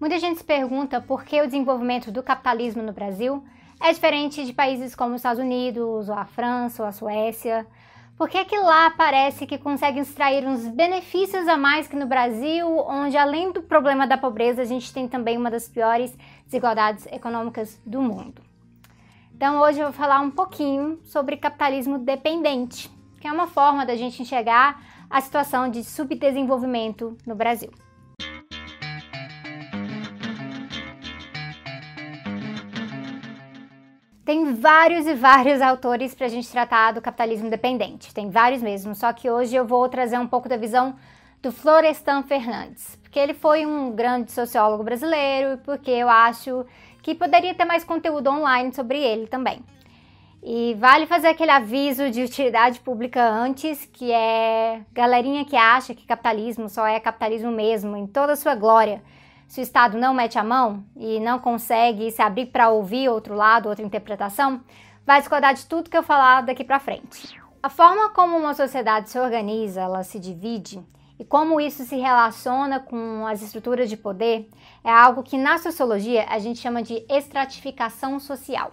Muita gente se pergunta por que o desenvolvimento do capitalismo no Brasil é diferente de países como os Estados Unidos, ou a França, ou a Suécia. Por que, que lá parece que consegue extrair uns benefícios a mais que no Brasil, onde além do problema da pobreza, a gente tem também uma das piores desigualdades econômicas do mundo? Então hoje eu vou falar um pouquinho sobre capitalismo dependente, que é uma forma da gente enxergar a situação de subdesenvolvimento no Brasil. Tem vários e vários autores para a gente tratar do capitalismo dependente. Tem vários mesmo, só que hoje eu vou trazer um pouco da visão do Florestan Fernandes, porque ele foi um grande sociólogo brasileiro e porque eu acho que poderia ter mais conteúdo online sobre ele também. E vale fazer aquele aviso de utilidade pública antes, que é galerinha que acha que capitalismo só é capitalismo mesmo, em toda a sua glória se o Estado não mete a mão e não consegue se abrir para ouvir outro lado, outra interpretação, vai discordar de tudo que eu falar daqui para frente. A forma como uma sociedade se organiza, ela se divide, e como isso se relaciona com as estruturas de poder é algo que na sociologia a gente chama de estratificação social.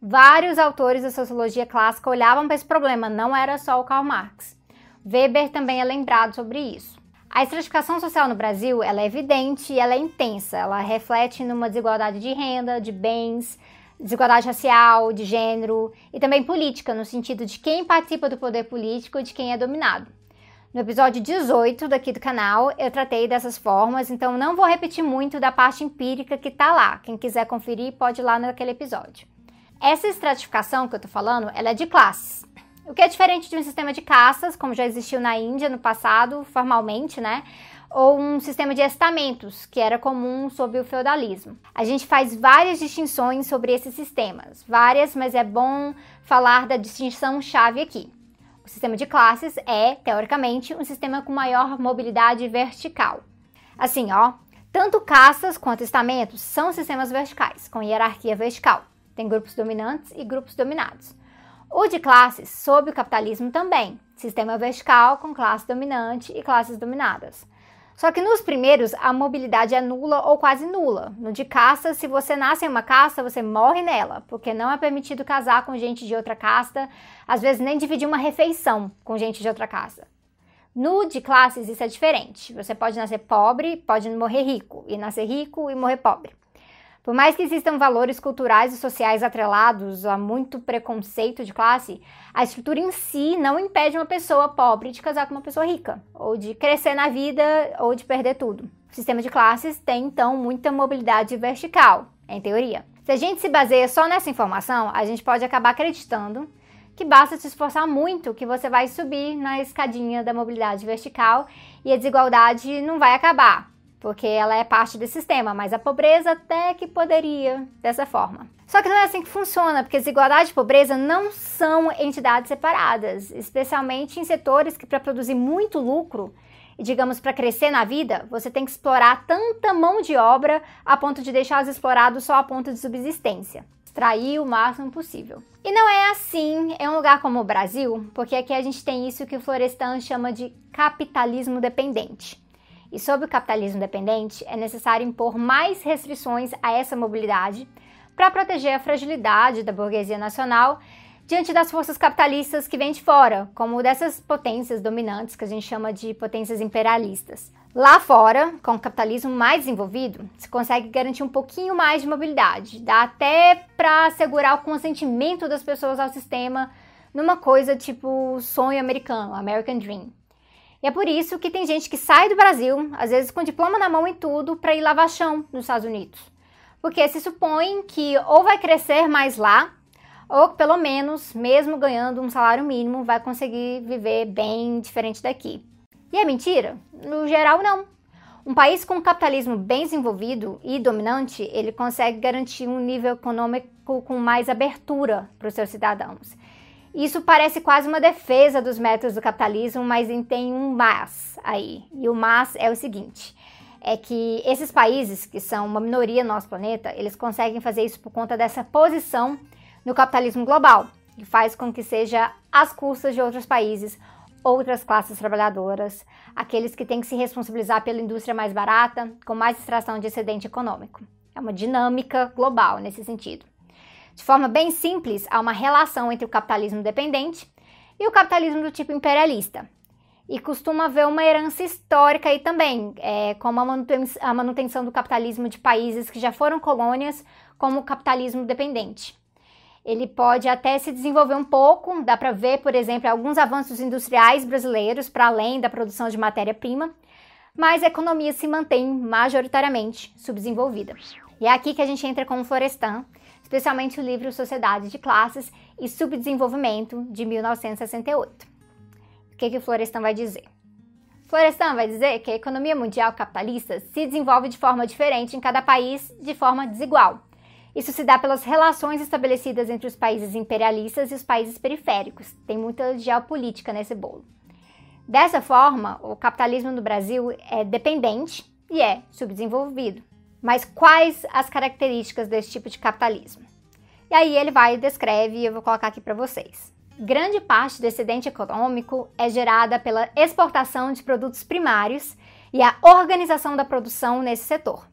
Vários autores da sociologia clássica olhavam para esse problema, não era só o Karl Marx. Weber também é lembrado sobre isso. A estratificação social no Brasil ela é evidente e ela é intensa. Ela reflete numa desigualdade de renda, de bens, desigualdade racial, de gênero e também política, no sentido de quem participa do poder político e de quem é dominado. No episódio 18 daqui do canal, eu tratei dessas formas, então não vou repetir muito da parte empírica que tá lá. Quem quiser conferir, pode ir lá naquele episódio. Essa estratificação que eu tô falando, ela é de classes o que é diferente de um sistema de caças, como já existiu na Índia no passado, formalmente, né? Ou um sistema de estamentos, que era comum sob o feudalismo. A gente faz várias distinções sobre esses sistemas, várias, mas é bom falar da distinção chave aqui. O sistema de classes é, teoricamente, um sistema com maior mobilidade vertical. Assim, ó, tanto caças quanto estamentos são sistemas verticais, com hierarquia vertical. Tem grupos dominantes e grupos dominados. O de classes, sob o capitalismo também, sistema vertical com classe dominante e classes dominadas. Só que nos primeiros a mobilidade é nula ou quase nula. No de caça, se você nasce em uma casta, você morre nela, porque não é permitido casar com gente de outra casta, às vezes nem dividir uma refeição com gente de outra casta. No de classes isso é diferente. Você pode nascer pobre, pode morrer rico, e nascer rico e morrer pobre. Por mais que existam valores culturais e sociais atrelados a muito preconceito de classe, a estrutura em si não impede uma pessoa pobre de casar com uma pessoa rica, ou de crescer na vida, ou de perder tudo. O sistema de classes tem então muita mobilidade vertical, em teoria. Se a gente se baseia só nessa informação, a gente pode acabar acreditando que basta se esforçar muito que você vai subir na escadinha da mobilidade vertical e a desigualdade não vai acabar porque ela é parte do sistema, mas a pobreza até que poderia dessa forma. Só que não é assim que funciona, porque desigualdade e pobreza não são entidades separadas, especialmente em setores que para produzir muito lucro e digamos para crescer na vida, você tem que explorar tanta mão de obra a ponto de deixar os explorados só a ponto de subsistência. Extrair o máximo possível. E não é assim em um lugar como o Brasil, porque aqui a gente tem isso que o Florestan chama de capitalismo dependente. E sobre o capitalismo dependente, é necessário impor mais restrições a essa mobilidade para proteger a fragilidade da burguesia nacional diante das forças capitalistas que vêm de fora, como dessas potências dominantes que a gente chama de potências imperialistas. Lá fora, com o capitalismo mais desenvolvido, se consegue garantir um pouquinho mais de mobilidade, dá até para assegurar o consentimento das pessoas ao sistema numa coisa tipo sonho americano, American Dream. E é por isso que tem gente que sai do Brasil, às vezes com diploma na mão e tudo, para ir lavar chão nos Estados Unidos. Porque se supõe que ou vai crescer mais lá, ou pelo menos, mesmo ganhando um salário mínimo, vai conseguir viver bem diferente daqui. E é mentira? No geral, não. Um país com capitalismo bem desenvolvido e dominante, ele consegue garantir um nível econômico com mais abertura para os seus cidadãos. Isso parece quase uma defesa dos métodos do capitalismo, mas tem um mas aí. E o mas é o seguinte: é que esses países, que são uma minoria no nosso planeta, eles conseguem fazer isso por conta dessa posição no capitalismo global, que faz com que seja às custas de outros países outras classes trabalhadoras, aqueles que têm que se responsabilizar pela indústria mais barata, com mais extração de excedente econômico. É uma dinâmica global nesse sentido. De forma bem simples, há uma relação entre o capitalismo dependente e o capitalismo do tipo imperialista. E costuma haver uma herança histórica aí também, é, como a manutenção do capitalismo de países que já foram colônias, como o capitalismo dependente. Ele pode até se desenvolver um pouco, dá para ver, por exemplo, alguns avanços industriais brasileiros para além da produção de matéria-prima, mas a economia se mantém majoritariamente subdesenvolvida. E é aqui que a gente entra com o Florestan, especialmente o livro Sociedade de Classes e Subdesenvolvimento, de 1968. O que, que Florestan vai dizer? Florestan vai dizer que a economia mundial capitalista se desenvolve de forma diferente em cada país, de forma desigual. Isso se dá pelas relações estabelecidas entre os países imperialistas e os países periféricos. Tem muita geopolítica nesse bolo. Dessa forma, o capitalismo no Brasil é dependente e é subdesenvolvido. Mas quais as características desse tipo de capitalismo? E aí ele vai e descreve, e eu vou colocar aqui para vocês. Grande parte do excedente econômico é gerada pela exportação de produtos primários e a organização da produção nesse setor.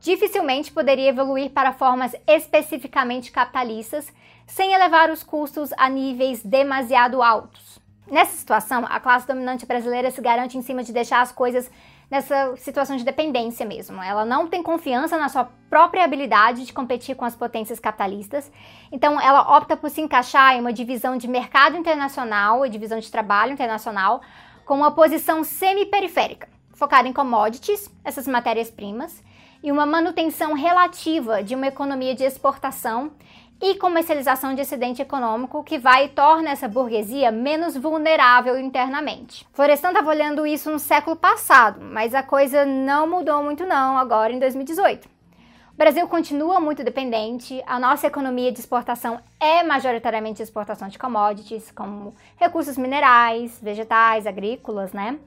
Dificilmente poderia evoluir para formas especificamente capitalistas sem elevar os custos a níveis demasiado altos. Nessa situação, a classe dominante brasileira se garante em cima de deixar as coisas nessa situação de dependência mesmo. Ela não tem confiança na sua própria habilidade de competir com as potências capitalistas, então ela opta por se encaixar em uma divisão de mercado internacional e divisão de trabalho internacional com uma posição semi-periférica, focada em commodities, essas matérias-primas, e uma manutenção relativa de uma economia de exportação e comercialização de excedente econômico que vai e torna essa burguesia menos vulnerável internamente. Florestan estava olhando isso no século passado, mas a coisa não mudou muito não agora em 2018. O Brasil continua muito dependente, a nossa economia de exportação é majoritariamente exportação de commodities, como recursos minerais, vegetais, agrícolas, né?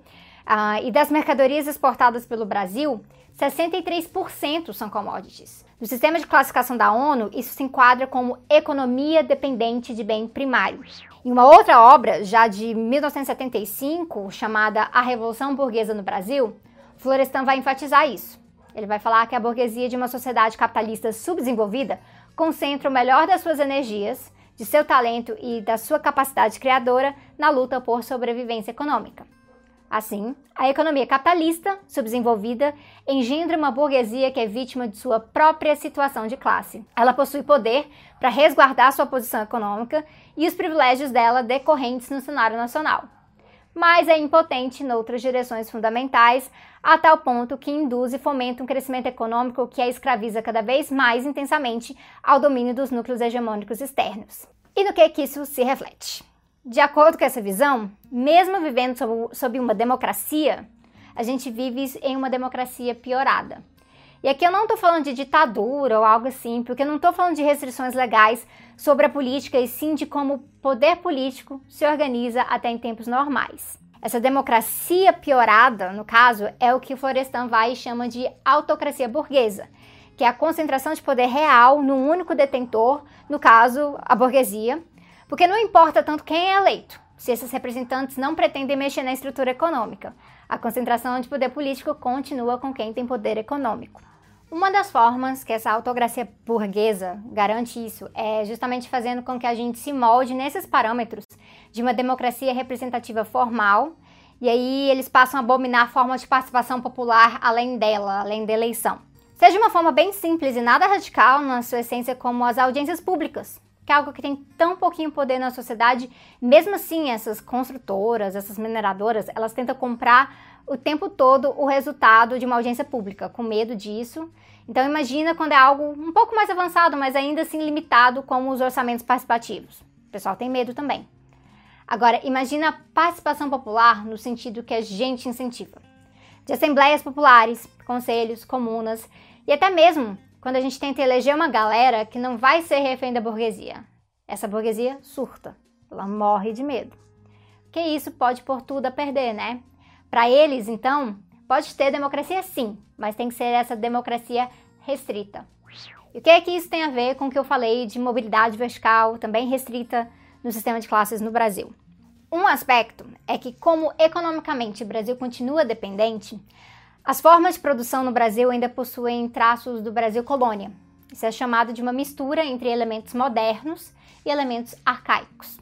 Ah, e das mercadorias exportadas pelo Brasil, 63% são commodities. No sistema de classificação da ONU, isso se enquadra como economia dependente de bem primário. Em uma outra obra, já de 1975, chamada A Revolução Burguesa no Brasil, Florestan vai enfatizar isso. Ele vai falar que a burguesia de uma sociedade capitalista subdesenvolvida concentra o melhor das suas energias, de seu talento e da sua capacidade criadora na luta por sobrevivência econômica. Assim, a economia capitalista, subdesenvolvida, engendra uma burguesia que é vítima de sua própria situação de classe. Ela possui poder para resguardar sua posição econômica e os privilégios dela decorrentes no cenário nacional. Mas é impotente em outras direções fundamentais, a tal ponto que induz e fomenta um crescimento econômico que a escraviza cada vez mais intensamente ao domínio dos núcleos hegemônicos externos. E no que, que isso se reflete? De acordo com essa visão, mesmo vivendo sob, sob uma democracia, a gente vive em uma democracia piorada. E aqui eu não estou falando de ditadura ou algo assim, porque eu não estou falando de restrições legais sobre a política, e sim de como o poder político se organiza até em tempos normais. Essa democracia piorada, no caso, é o que Florestan vai e chama de autocracia burguesa, que é a concentração de poder real num único detentor, no caso, a burguesia, porque não importa tanto quem é eleito, se esses representantes não pretendem mexer na estrutura econômica. A concentração de poder político continua com quem tem poder econômico. Uma das formas que essa autocracia burguesa garante isso é justamente fazendo com que a gente se molde nesses parâmetros de uma democracia representativa formal, e aí eles passam a abominar formas de participação popular além dela, além da eleição. Seja uma forma bem simples e nada radical na sua essência como as audiências públicas, que é algo que tem tão pouquinho poder na sociedade, mesmo assim essas construtoras, essas mineradoras, elas tentam comprar o tempo todo o resultado de uma audiência pública, com medo disso. Então imagina quando é algo um pouco mais avançado, mas ainda assim limitado, como os orçamentos participativos. O pessoal tem medo também. Agora, imagina a participação popular no sentido que a gente incentiva. De assembleias populares, conselhos, comunas e até mesmo quando a gente tenta eleger uma galera que não vai ser refém da burguesia. Essa burguesia surta, ela morre de medo. Que isso pode pôr tudo a perder, né? Para eles, então, pode ter democracia sim, mas tem que ser essa democracia restrita. E o que é que isso tem a ver com o que eu falei de mobilidade vertical, também restrita no sistema de classes no Brasil? Um aspecto é que, como economicamente o Brasil continua dependente, as formas de produção no Brasil ainda possuem traços do Brasil colônia. Isso é chamado de uma mistura entre elementos modernos e elementos arcaicos.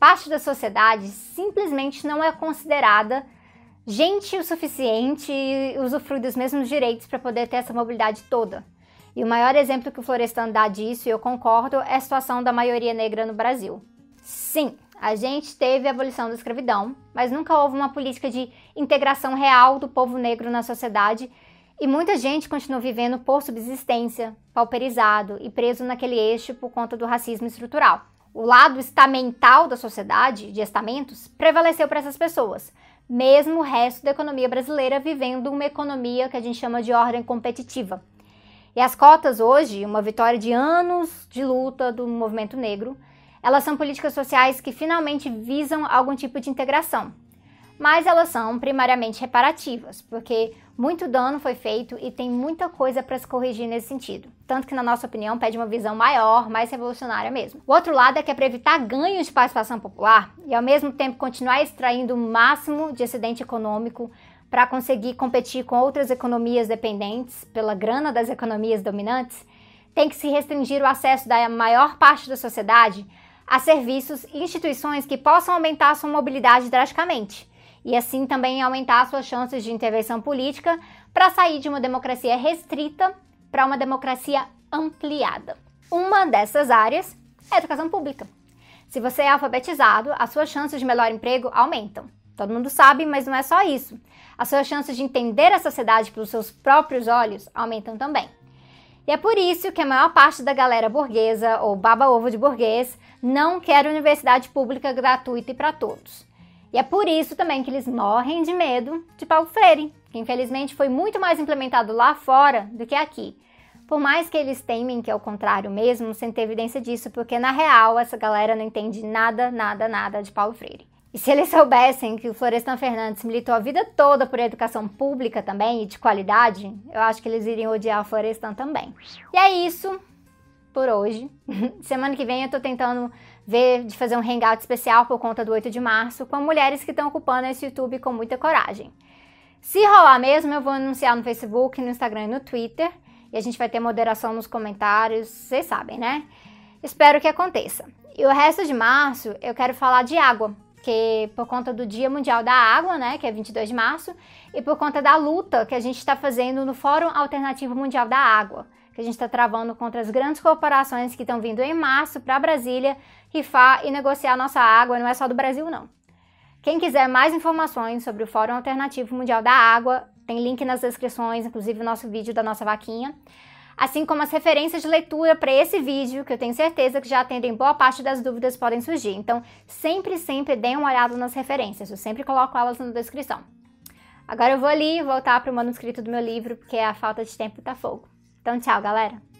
Parte da sociedade simplesmente não é considerada gente o suficiente e usufrui dos mesmos direitos para poder ter essa mobilidade toda. E o maior exemplo que o Florestan dá disso, e eu concordo, é a situação da maioria negra no Brasil. Sim, a gente teve a abolição da escravidão, mas nunca houve uma política de integração real do povo negro na sociedade e muita gente continua vivendo por subsistência, pauperizado e preso naquele eixo por conta do racismo estrutural. O lado estamental da sociedade, de estamentos, prevaleceu para essas pessoas, mesmo o resto da economia brasileira vivendo uma economia que a gente chama de ordem competitiva. E as cotas hoje, uma vitória de anos de luta do movimento negro, elas são políticas sociais que finalmente visam algum tipo de integração. Mas elas são primariamente reparativas, porque muito dano foi feito e tem muita coisa para se corrigir nesse sentido. Tanto que, na nossa opinião, pede uma visão maior, mais revolucionária mesmo. O outro lado é que é para evitar ganhos de participação popular e, ao mesmo tempo, continuar extraindo o máximo de excedente econômico para conseguir competir com outras economias dependentes pela grana das economias dominantes, tem que se restringir o acesso da maior parte da sociedade a serviços e instituições que possam aumentar sua mobilidade drasticamente e assim também aumentar suas chances de intervenção política para sair de uma democracia restrita para uma democracia ampliada. Uma dessas áreas é a educação pública. Se você é alfabetizado, as suas chances de melhor emprego aumentam. Todo mundo sabe, mas não é só isso. As suas chances de entender a sociedade pelos seus próprios olhos aumentam também. E é por isso que a maior parte da galera burguesa, ou baba-ovo de burguês, não quer universidade pública gratuita e para todos. E é por isso também que eles morrem de medo de Paulo Freire, que infelizmente foi muito mais implementado lá fora do que aqui. Por mais que eles temem que é o contrário mesmo, sem ter evidência disso, porque na real essa galera não entende nada, nada, nada de Paulo Freire. E se eles soubessem que o Florestan Fernandes militou a vida toda por educação pública também e de qualidade, eu acho que eles iriam odiar o Florestan também. E é isso por hoje. Semana que vem eu tô tentando ver de fazer um hangout especial por conta do 8 de março com mulheres que estão ocupando esse YouTube com muita coragem. Se rolar mesmo, eu vou anunciar no Facebook, no Instagram e no Twitter. E a gente vai ter moderação nos comentários, vocês sabem, né? Espero que aconteça. E o resto de março eu quero falar de água, que por conta do Dia Mundial da Água, né, que é 22 de março, e por conta da luta que a gente está fazendo no Fórum Alternativo Mundial da Água, que a gente está travando contra as grandes corporações que estão vindo em março para Brasília rifar e negociar nossa água, não é só do Brasil, não. Quem quiser mais informações sobre o Fórum Alternativo Mundial da Água, tem link nas descrições, inclusive o nosso vídeo da nossa vaquinha assim como as referências de leitura para esse vídeo, que eu tenho certeza que já atendem boa parte das dúvidas que podem surgir. Então, sempre, sempre deem uma olhada nas referências, eu sempre coloco elas na descrição. Agora eu vou ali voltar para o manuscrito do meu livro, porque a falta de tempo tá fogo. Então, tchau, galera!